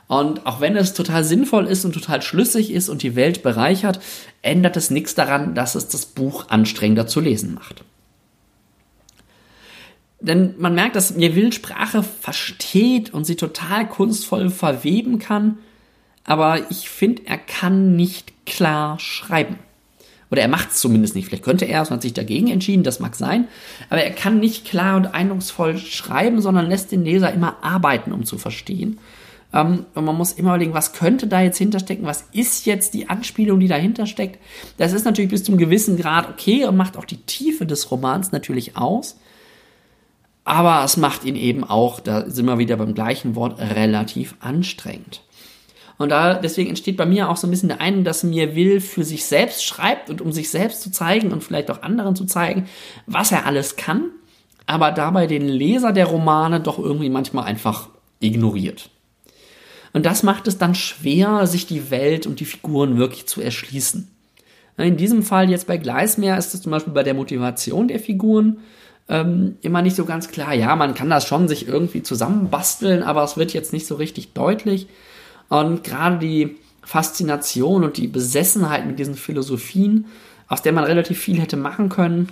Und auch wenn es total sinnvoll ist und total schlüssig ist und die Welt bereichert, ändert es nichts daran, dass es das Buch anstrengender zu lesen macht. Denn man merkt, dass Neville Sprache versteht und sie total kunstvoll verweben kann, aber ich finde, er kann nicht klar schreiben. Oder er macht es zumindest nicht. Vielleicht könnte er es und hat sich dagegen entschieden, das mag sein. Aber er kann nicht klar und eindrucksvoll schreiben, sondern lässt den Leser immer arbeiten, um zu verstehen. Ähm, und man muss immer überlegen, was könnte da jetzt hinterstecken? Was ist jetzt die Anspielung, die dahinter steckt? Das ist natürlich bis zu einem gewissen Grad okay und macht auch die Tiefe des Romans natürlich aus. Aber es macht ihn eben auch, da sind wir wieder beim gleichen Wort, relativ anstrengend. Und da, deswegen entsteht bei mir auch so ein bisschen der Eindruck, dass mir will für sich selbst schreibt und um sich selbst zu zeigen und vielleicht auch anderen zu zeigen, was er alles kann, aber dabei den Leser der Romane doch irgendwie manchmal einfach ignoriert. Und das macht es dann schwer, sich die Welt und die Figuren wirklich zu erschließen. In diesem Fall jetzt bei Gleismeer ist es zum Beispiel bei der Motivation der Figuren ähm, immer nicht so ganz klar. Ja, man kann das schon sich irgendwie zusammenbasteln, aber es wird jetzt nicht so richtig deutlich. Und gerade die Faszination und die Besessenheit mit diesen Philosophien, aus der man relativ viel hätte machen können,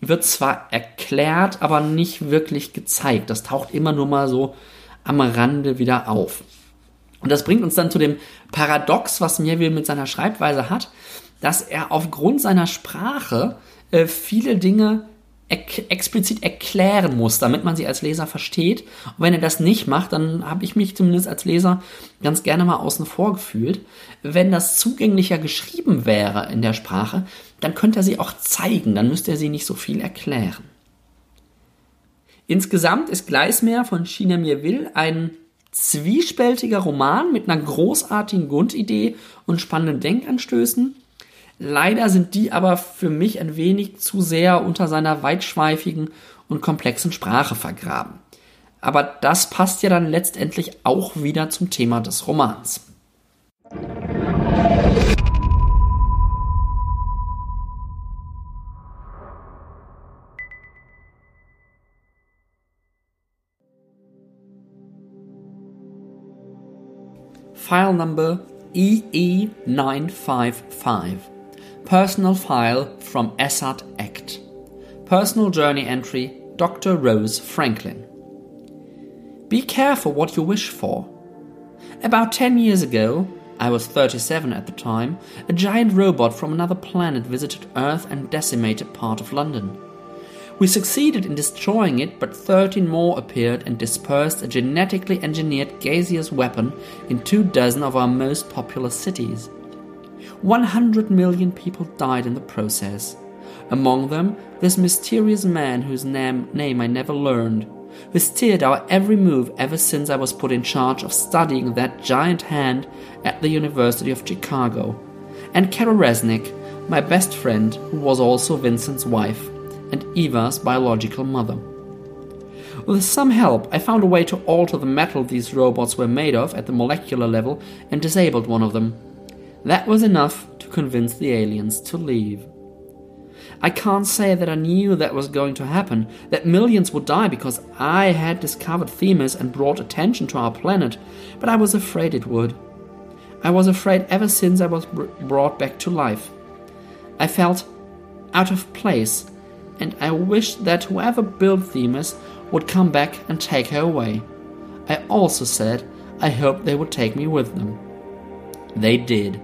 wird zwar erklärt, aber nicht wirklich gezeigt. Das taucht immer nur mal so am Rande wieder auf. Und das bringt uns dann zu dem Paradox, was Melville mit seiner Schreibweise hat, dass er aufgrund seiner Sprache äh, viele Dinge ek explizit erklären muss, damit man sie als Leser versteht. Und wenn er das nicht macht, dann habe ich mich zumindest als Leser ganz gerne mal außen vor gefühlt. Wenn das zugänglicher geschrieben wäre in der Sprache, dann könnte er sie auch zeigen, dann müsste er sie nicht so viel erklären. Insgesamt ist Gleismeer von China Mir ein zwiespältiger Roman mit einer großartigen Grundidee und spannenden Denkanstößen. Leider sind die aber für mich ein wenig zu sehr unter seiner weitschweifigen und komplexen Sprache vergraben. Aber das passt ja dann letztendlich auch wieder zum Thema des Romans. File number EE955, personal file from ESAT Act, personal journey entry Dr. Rose Franklin. Be careful what you wish for. About 10 years ago, I was 37 at the time, a giant robot from another planet visited Earth and decimated part of London. We succeeded in destroying it, but 13 more appeared and dispersed a genetically engineered gaseous weapon in two dozen of our most populous cities. 100 million people died in the process. Among them, this mysterious man whose name, name I never learned, who steered our every move ever since I was put in charge of studying that giant hand at the University of Chicago, and Carol Resnick, my best friend, who was also Vincent's wife and Eva's biological mother. With some help, I found a way to alter the metal these robots were made of at the molecular level and disabled one of them. That was enough to convince the aliens to leave. I can't say that I knew that was going to happen, that millions would die because I had discovered Themis and brought attention to our planet, but I was afraid it would. I was afraid ever since I was brought back to life. I felt out of place, and I wished that whoever built Themis would come back and take her away. I also said I hoped they would take me with them. They did.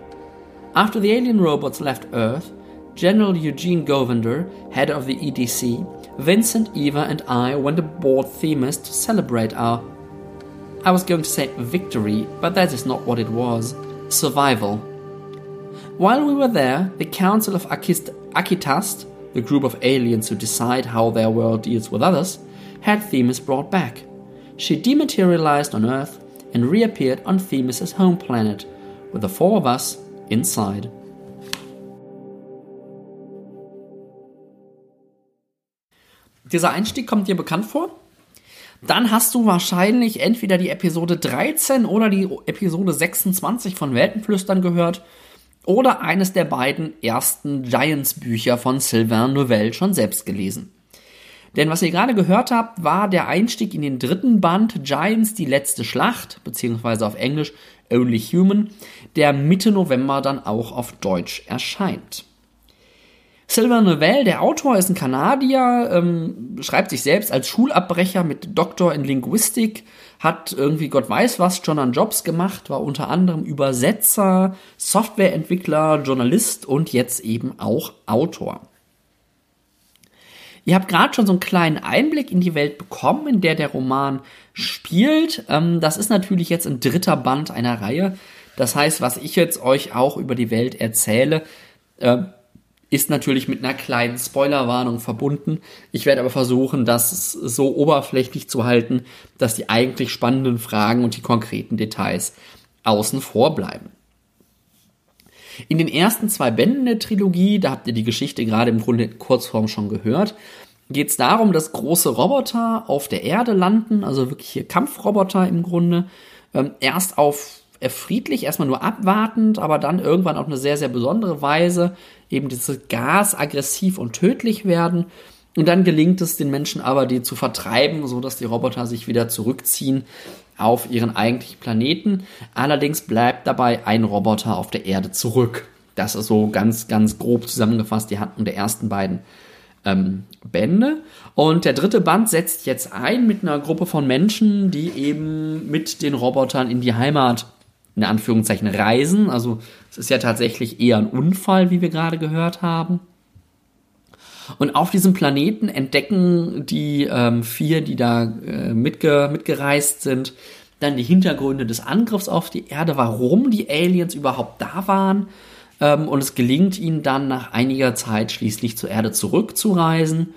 After the alien robots left Earth, General Eugene Govender, head of the EDC, Vincent, Eva, and I went aboard Themis to celebrate our. I was going to say victory, but that is not what it was survival. While we were there, the Council of Akist- Akitast, the group of aliens who decide how their world deals with others, had Themis brought back. She dematerialized on Earth and reappeared on Themis' home planet, with the four of us inside. Dieser Einstieg kommt dir bekannt vor? Dann hast du wahrscheinlich entweder die Episode 13 oder die Episode 26 von Weltenflüstern gehört oder eines der beiden ersten Giants-Bücher von Sylvain Novelle schon selbst gelesen. Denn was ihr gerade gehört habt, war der Einstieg in den dritten Band Giants, die letzte Schlacht, beziehungsweise auf Englisch Only Human, der Mitte November dann auch auf Deutsch erscheint. Sylvain Novell, der Autor, ist ein Kanadier, ähm, schreibt sich selbst als Schulabbrecher mit Doktor in Linguistik, hat irgendwie Gott weiß was schon an Jobs gemacht, war unter anderem Übersetzer, Softwareentwickler, Journalist und jetzt eben auch Autor. Ihr habt gerade schon so einen kleinen Einblick in die Welt bekommen, in der der Roman spielt. Ähm, das ist natürlich jetzt ein dritter Band einer Reihe. Das heißt, was ich jetzt euch auch über die Welt erzähle, äh, ist natürlich mit einer kleinen Spoilerwarnung verbunden. Ich werde aber versuchen, das so oberflächlich zu halten, dass die eigentlich spannenden Fragen und die konkreten Details außen vor bleiben. In den ersten zwei Bänden der Trilogie, da habt ihr die Geschichte gerade im Grunde in Kurzform schon gehört, geht es darum, dass große Roboter auf der Erde landen, also wirklich hier Kampfroboter im Grunde, ähm, erst auf friedlich, erstmal nur abwartend, aber dann irgendwann auf eine sehr, sehr besondere Weise eben dieses Gas aggressiv und tödlich werden. Und dann gelingt es den Menschen aber, die zu vertreiben, so dass die Roboter sich wieder zurückziehen auf ihren eigentlichen Planeten. Allerdings bleibt dabei ein Roboter auf der Erde zurück. Das ist so ganz, ganz grob zusammengefasst die Handlung der ersten beiden ähm, Bände. Und der dritte Band setzt jetzt ein mit einer Gruppe von Menschen, die eben mit den Robotern in die Heimat in Anführungszeichen reisen. Also es ist ja tatsächlich eher ein Unfall, wie wir gerade gehört haben. Und auf diesem Planeten entdecken die ähm, vier, die da äh, mitge mitgereist sind, dann die Hintergründe des Angriffs auf die Erde, warum die Aliens überhaupt da waren. Ähm, und es gelingt ihnen dann nach einiger Zeit schließlich zur Erde zurückzureisen.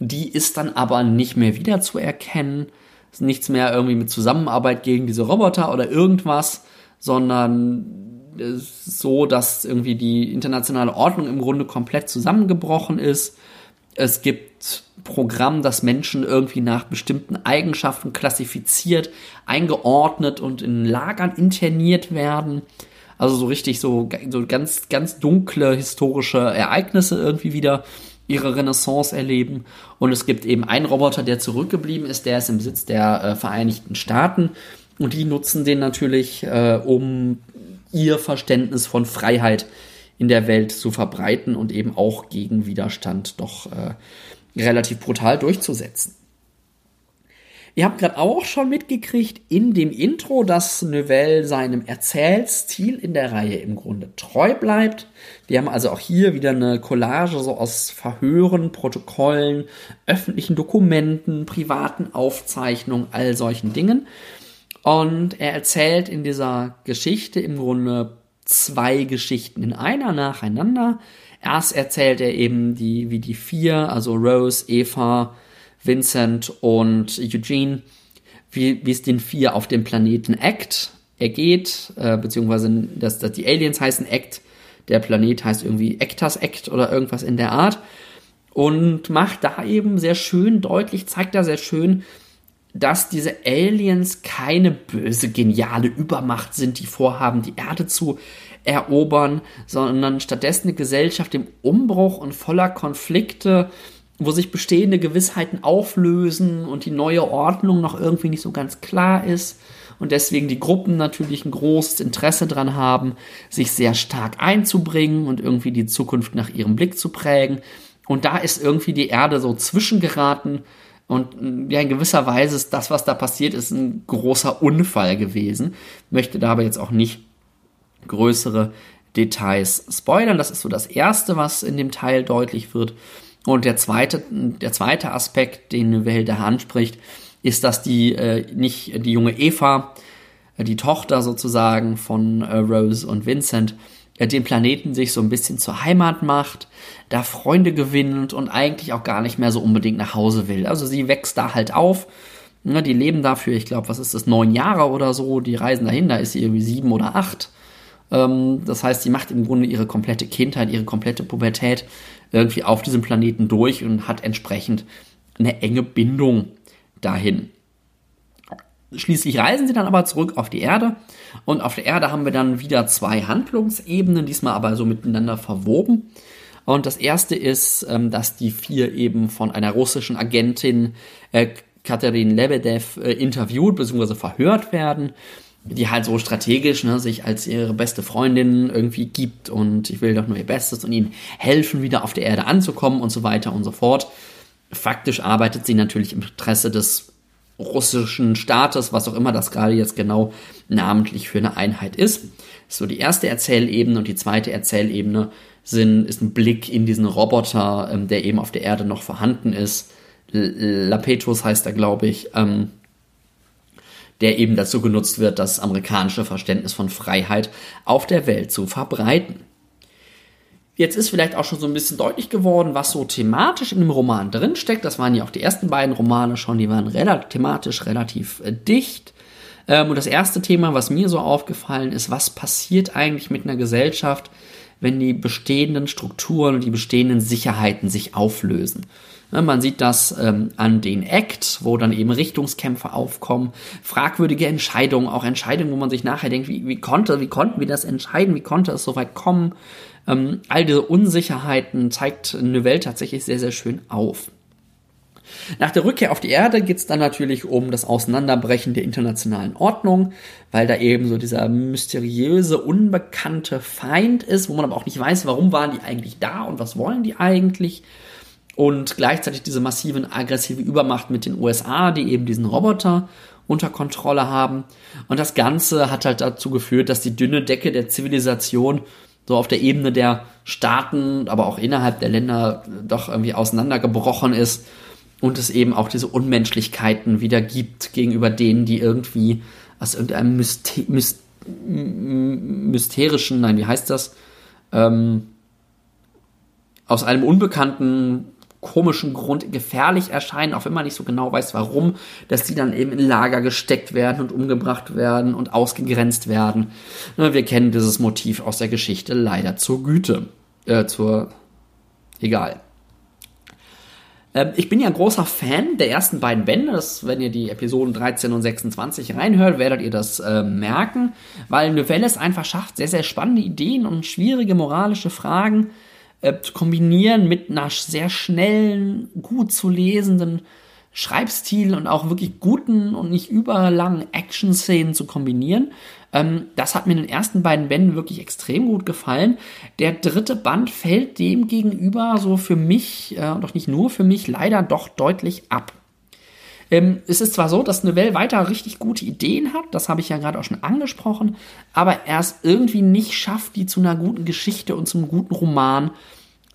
Die ist dann aber nicht mehr wiederzuerkennen. Es ist nichts mehr irgendwie mit Zusammenarbeit gegen diese Roboter oder irgendwas, sondern so, dass irgendwie die internationale Ordnung im Grunde komplett zusammengebrochen ist. Es gibt Programm, das Menschen irgendwie nach bestimmten Eigenschaften klassifiziert, eingeordnet und in Lagern interniert werden. Also so richtig so, so ganz, ganz dunkle historische Ereignisse irgendwie wieder ihre Renaissance erleben. Und es gibt eben einen Roboter, der zurückgeblieben ist, der ist im Besitz der äh, Vereinigten Staaten Und die nutzen den natürlich, äh, um ihr Verständnis von Freiheit in der Welt zu verbreiten und eben auch gegen Widerstand doch äh, relativ brutal durchzusetzen. Ihr habt gerade auch schon mitgekriegt in dem Intro, dass Novell seinem Erzählstil in der Reihe im Grunde treu bleibt. Wir haben also auch hier wieder eine Collage so aus Verhören, Protokollen, öffentlichen Dokumenten, privaten Aufzeichnungen, all solchen Dingen. Und er erzählt in dieser Geschichte im Grunde zwei Geschichten in einer nacheinander. Erst erzählt er eben die, wie die vier, also Rose, Eva, Vincent und Eugene, wie, wie es den vier auf dem Planeten Act ergeht, äh, beziehungsweise dass, dass die Aliens heißen Act, der Planet heißt irgendwie Actas Act oder irgendwas in der Art und macht da eben sehr schön deutlich, zeigt da sehr schön, dass diese Aliens keine böse, geniale Übermacht sind, die vorhaben, die Erde zu erobern, sondern stattdessen eine Gesellschaft im Umbruch und voller Konflikte wo sich bestehende Gewissheiten auflösen und die neue Ordnung noch irgendwie nicht so ganz klar ist und deswegen die Gruppen natürlich ein großes Interesse daran haben, sich sehr stark einzubringen und irgendwie die Zukunft nach ihrem Blick zu prägen. Und da ist irgendwie die Erde so zwischengeraten und mm, ja, in gewisser Weise ist das, was da passiert ist, ein großer Unfall gewesen. Möchte da aber jetzt auch nicht größere Details spoilern. Das ist so das Erste, was in dem Teil deutlich wird. Und der zweite, der zweite Aspekt, den Nouvelle da anspricht, ist, dass die äh, nicht die junge Eva, äh, die Tochter sozusagen von äh, Rose und Vincent, äh, den Planeten sich so ein bisschen zur Heimat macht, da Freunde gewinnt und eigentlich auch gar nicht mehr so unbedingt nach Hause will. Also sie wächst da halt auf. Ne, die leben dafür, ich glaube, was ist das, neun Jahre oder so, die reisen dahin, da ist sie irgendwie sieben oder acht. Ähm, das heißt, sie macht im Grunde ihre komplette Kindheit, ihre komplette Pubertät irgendwie auf diesem Planeten durch und hat entsprechend eine enge Bindung dahin. Schließlich reisen sie dann aber zurück auf die Erde und auf der Erde haben wir dann wieder zwei Handlungsebenen, diesmal aber so miteinander verwoben. Und das erste ist, ähm, dass die vier eben von einer russischen Agentin äh, Katharin Lebedev äh, interviewt bzw. verhört werden die halt so strategisch ne, sich als ihre beste Freundin irgendwie gibt und ich will doch nur ihr Bestes und ihnen helfen, wieder auf der Erde anzukommen und so weiter und so fort. Faktisch arbeitet sie natürlich im Interesse des russischen Staates, was auch immer das gerade jetzt genau namentlich für eine Einheit ist. So die erste Erzählebene und die zweite Erzählebene sind, ist ein Blick in diesen Roboter, ähm, der eben auf der Erde noch vorhanden ist. Lapetus heißt er, glaube ich. Ähm, der eben dazu genutzt wird, das amerikanische Verständnis von Freiheit auf der Welt zu verbreiten. Jetzt ist vielleicht auch schon so ein bisschen deutlich geworden, was so thematisch in dem Roman drinsteckt. Das waren ja auch die ersten beiden Romane schon, die waren relativ, thematisch relativ äh, dicht. Ähm, und das erste Thema, was mir so aufgefallen ist, was passiert eigentlich mit einer Gesellschaft, wenn die bestehenden Strukturen und die bestehenden Sicherheiten sich auflösen. Ne, man sieht das ähm, an den Act, wo dann eben Richtungskämpfe aufkommen, fragwürdige Entscheidungen, auch Entscheidungen, wo man sich nachher denkt, wie, wie konnte, wie konnten wir das entscheiden, wie konnte es so weit kommen? Ähm, all diese Unsicherheiten zeigt Nouvelle tatsächlich sehr, sehr schön auf. Nach der Rückkehr auf die Erde geht es dann natürlich um das Auseinanderbrechen der internationalen Ordnung, weil da eben so dieser mysteriöse, unbekannte Feind ist, wo man aber auch nicht weiß, warum waren die eigentlich da und was wollen die eigentlich und gleichzeitig diese massiven aggressive Übermacht mit den USA, die eben diesen Roboter unter Kontrolle haben. Und das Ganze hat halt dazu geführt, dass die dünne Decke der Zivilisation so auf der Ebene der Staaten, aber auch innerhalb der Länder doch irgendwie auseinandergebrochen ist und es eben auch diese Unmenschlichkeiten wieder gibt gegenüber denen, die irgendwie aus irgendeinem Myster mysterischen, nein, wie heißt das? Ähm, aus einem unbekannten komischen Grund gefährlich erscheinen, auch wenn man nicht so genau weiß, warum, dass die dann eben in Lager gesteckt werden und umgebracht werden und ausgegrenzt werden. Wir kennen dieses Motiv aus der Geschichte leider zur Güte. Äh, zur. Egal. Ähm, ich bin ja ein großer Fan der ersten beiden Bände. Das, wenn ihr die Episoden 13 und 26 reinhört, werdet ihr das äh, merken, weil Novelle es einfach schafft, sehr, sehr spannende Ideen und schwierige moralische Fragen äh, zu kombinieren mit einer sehr schnellen, gut zu lesenden Schreibstil und auch wirklich guten und nicht überlangen Action-Szenen zu kombinieren. Ähm, das hat mir in den ersten beiden Bänden wirklich extrem gut gefallen. Der dritte Band fällt dem gegenüber so für mich, äh, doch nicht nur für mich, leider doch deutlich ab. Ähm, es ist zwar so, dass Novell weiter richtig gute Ideen hat, das habe ich ja gerade auch schon angesprochen, aber er es irgendwie nicht schafft, die zu einer guten Geschichte und zum guten Roman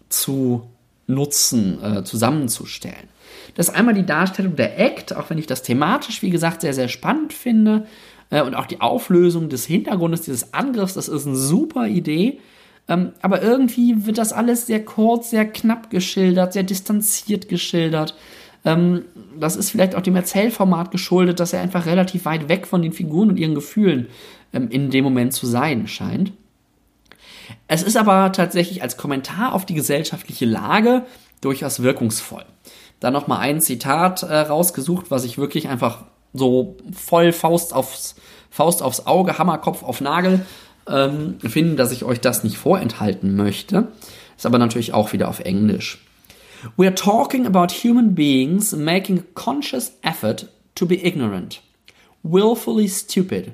zu nutzen, äh, zusammenzustellen. Das ist einmal die Darstellung der Act, auch wenn ich das thematisch, wie gesagt, sehr, sehr spannend finde. Äh, und auch die Auflösung des Hintergrundes dieses Angriffs, das ist eine super Idee. Ähm, aber irgendwie wird das alles sehr kurz, sehr knapp geschildert, sehr distanziert geschildert. Ähm, das ist vielleicht auch dem Erzählformat geschuldet, dass er einfach relativ weit weg von den Figuren und ihren Gefühlen ähm, in dem Moment zu sein scheint. Es ist aber tatsächlich als Kommentar auf die gesellschaftliche Lage durchaus wirkungsvoll. Da nochmal ein Zitat äh, rausgesucht, was ich wirklich einfach so voll Faust aufs, Faust aufs Auge, Hammerkopf auf Nagel ähm, finde, dass ich euch das nicht vorenthalten möchte. Ist aber natürlich auch wieder auf Englisch. We are talking about human beings making a conscious effort to be ignorant, willfully stupid.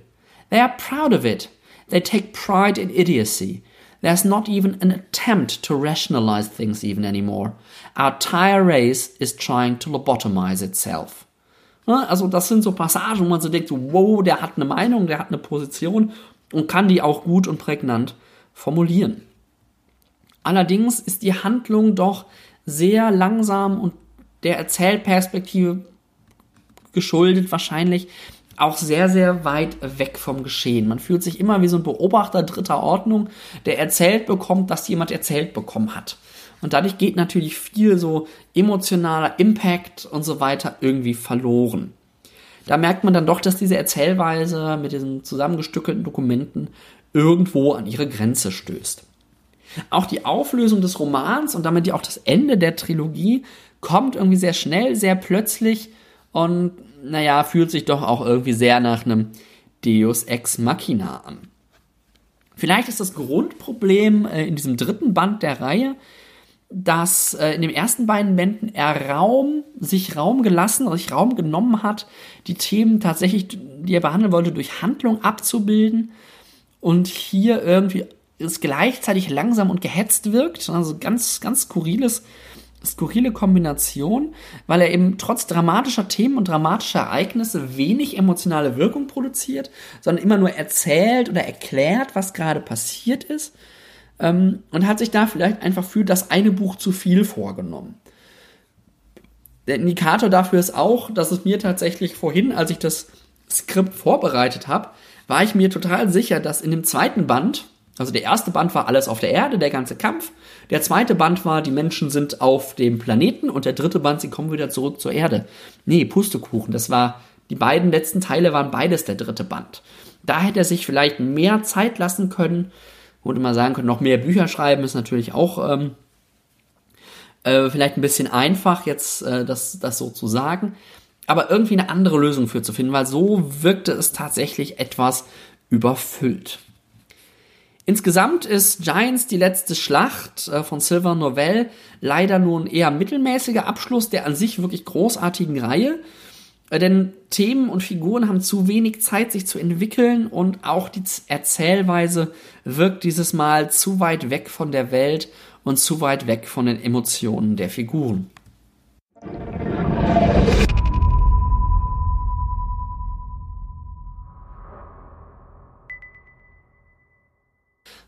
They are proud of it. They take pride in idiocy. There's not even an attempt to rationalize things even anymore. Our entire race is trying to lobotomize itself. Also das sind so Passagen, wo man so denkt, wow, der hat eine Meinung, der hat eine Position und kann die auch gut und prägnant formulieren. Allerdings ist die Handlung doch sehr langsam und der Erzählperspektive geschuldet wahrscheinlich auch sehr, sehr weit weg vom Geschehen. Man fühlt sich immer wie so ein Beobachter dritter Ordnung, der erzählt bekommt, dass jemand erzählt bekommen hat. Und dadurch geht natürlich viel so emotionaler Impact und so weiter irgendwie verloren. Da merkt man dann doch, dass diese Erzählweise mit diesen zusammengestückelten Dokumenten irgendwo an ihre Grenze stößt. Auch die Auflösung des Romans und damit ja auch das Ende der Trilogie kommt irgendwie sehr schnell, sehr plötzlich und naja, fühlt sich doch auch irgendwie sehr nach einem Deus Ex Machina an. Vielleicht ist das Grundproblem äh, in diesem dritten Band der Reihe, dass äh, in den ersten beiden Bänden er Raum, sich Raum gelassen, sich Raum genommen hat, die Themen tatsächlich, die er behandeln wollte, durch Handlung abzubilden und hier irgendwie es gleichzeitig langsam und gehetzt wirkt. Also ganz, ganz skurriles, skurrile Kombination, weil er eben trotz dramatischer Themen und dramatischer Ereignisse wenig emotionale Wirkung produziert, sondern immer nur erzählt oder erklärt, was gerade passiert ist. Ähm, und hat sich da vielleicht einfach für das eine Buch zu viel vorgenommen. Der Indikator dafür ist auch, dass es mir tatsächlich vorhin, als ich das Skript vorbereitet habe, war ich mir total sicher, dass in dem zweiten Band, also der erste Band war alles auf der Erde, der ganze Kampf. Der zweite Band war, die Menschen sind auf dem Planeten und der dritte Band, sie kommen wieder zurück zur Erde. Nee, Pustekuchen, das war, die beiden letzten Teile waren beides der dritte Band. Da hätte er sich vielleicht mehr Zeit lassen können, würde mal sagen können, noch mehr Bücher schreiben ist natürlich auch ähm, äh, vielleicht ein bisschen einfach, jetzt äh, das, das so zu sagen. Aber irgendwie eine andere Lösung für zu finden, weil so wirkte es tatsächlich etwas überfüllt. Insgesamt ist Giants die letzte Schlacht äh, von Silver Novell leider nur ein eher mittelmäßiger Abschluss der an sich wirklich großartigen Reihe. Äh, denn Themen und Figuren haben zu wenig Zeit, sich zu entwickeln und auch die Erzählweise wirkt dieses Mal zu weit weg von der Welt und zu weit weg von den Emotionen der Figuren.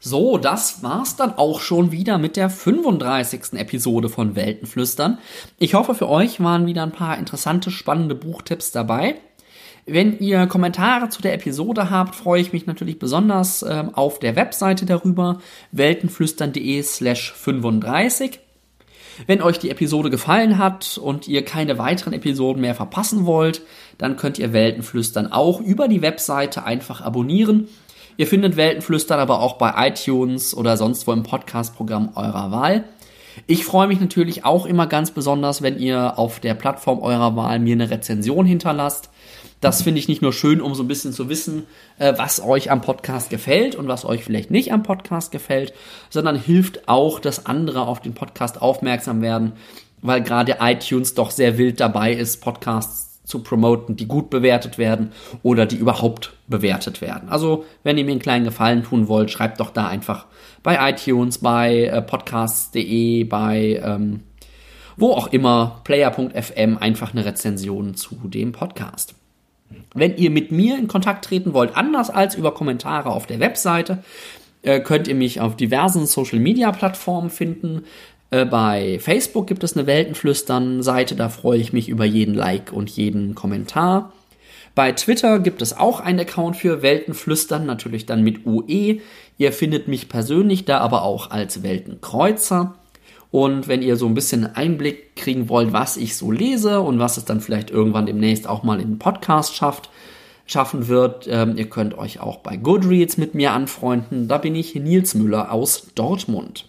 So, das war's dann auch schon wieder mit der 35. Episode von Weltenflüstern. Ich hoffe, für euch waren wieder ein paar interessante, spannende Buchtipps dabei. Wenn ihr Kommentare zu der Episode habt, freue ich mich natürlich besonders äh, auf der Webseite darüber, weltenflüstern.de slash 35. Wenn euch die Episode gefallen hat und ihr keine weiteren Episoden mehr verpassen wollt, dann könnt ihr Weltenflüstern auch über die Webseite einfach abonnieren Ihr findet Weltenflüstern aber auch bei iTunes oder sonst wo im Podcast-Programm eurer Wahl. Ich freue mich natürlich auch immer ganz besonders, wenn ihr auf der Plattform eurer Wahl mir eine Rezension hinterlasst. Das finde ich nicht nur schön, um so ein bisschen zu wissen, äh, was euch am Podcast gefällt und was euch vielleicht nicht am Podcast gefällt, sondern hilft auch, dass andere auf den Podcast aufmerksam werden weil gerade iTunes doch sehr wild dabei ist, Podcasts zu promoten, die gut bewertet werden oder die überhaupt bewertet werden. Also, wenn ihr mir einen kleinen Gefallen tun wollt, schreibt doch da einfach bei iTunes, bei äh, podcasts.de, bei ähm, wo auch immer, player.fm, einfach eine Rezension zu dem Podcast. Wenn ihr mit mir in Kontakt treten wollt, anders als über Kommentare auf der Webseite, äh, könnt ihr mich auf diversen Social Media Plattformen finden. Äh, bei Facebook gibt es eine Weltenflüstern-Seite, da freue ich mich über jeden Like und jeden Kommentar. Bei Twitter gibt es auch einen Account für Weltenflüstern, natürlich dann mit UE. Ihr findet mich persönlich da aber auch als Weltenkreuzer. Und wenn ihr so ein bisschen Einblick kriegen wollt, was ich so lese und was es dann vielleicht irgendwann demnächst auch mal in den Podcast schafft, schaffen wird, ähm, ihr könnt euch auch bei Goodreads mit mir anfreunden. Da bin ich Nils Müller aus Dortmund.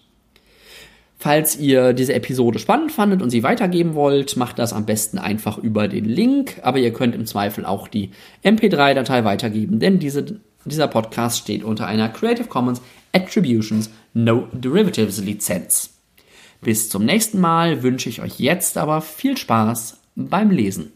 Falls ihr diese Episode spannend fandet und sie weitergeben wollt, macht das am besten einfach über den Link, aber ihr könnt im Zweifel auch die MP3-Datei weitergeben, denn diese, dieser Podcast steht unter einer Creative Commons Attributions No Derivatives Lizenz. Bis zum nächsten Mal wünsche ich euch jetzt aber viel Spaß beim Lesen.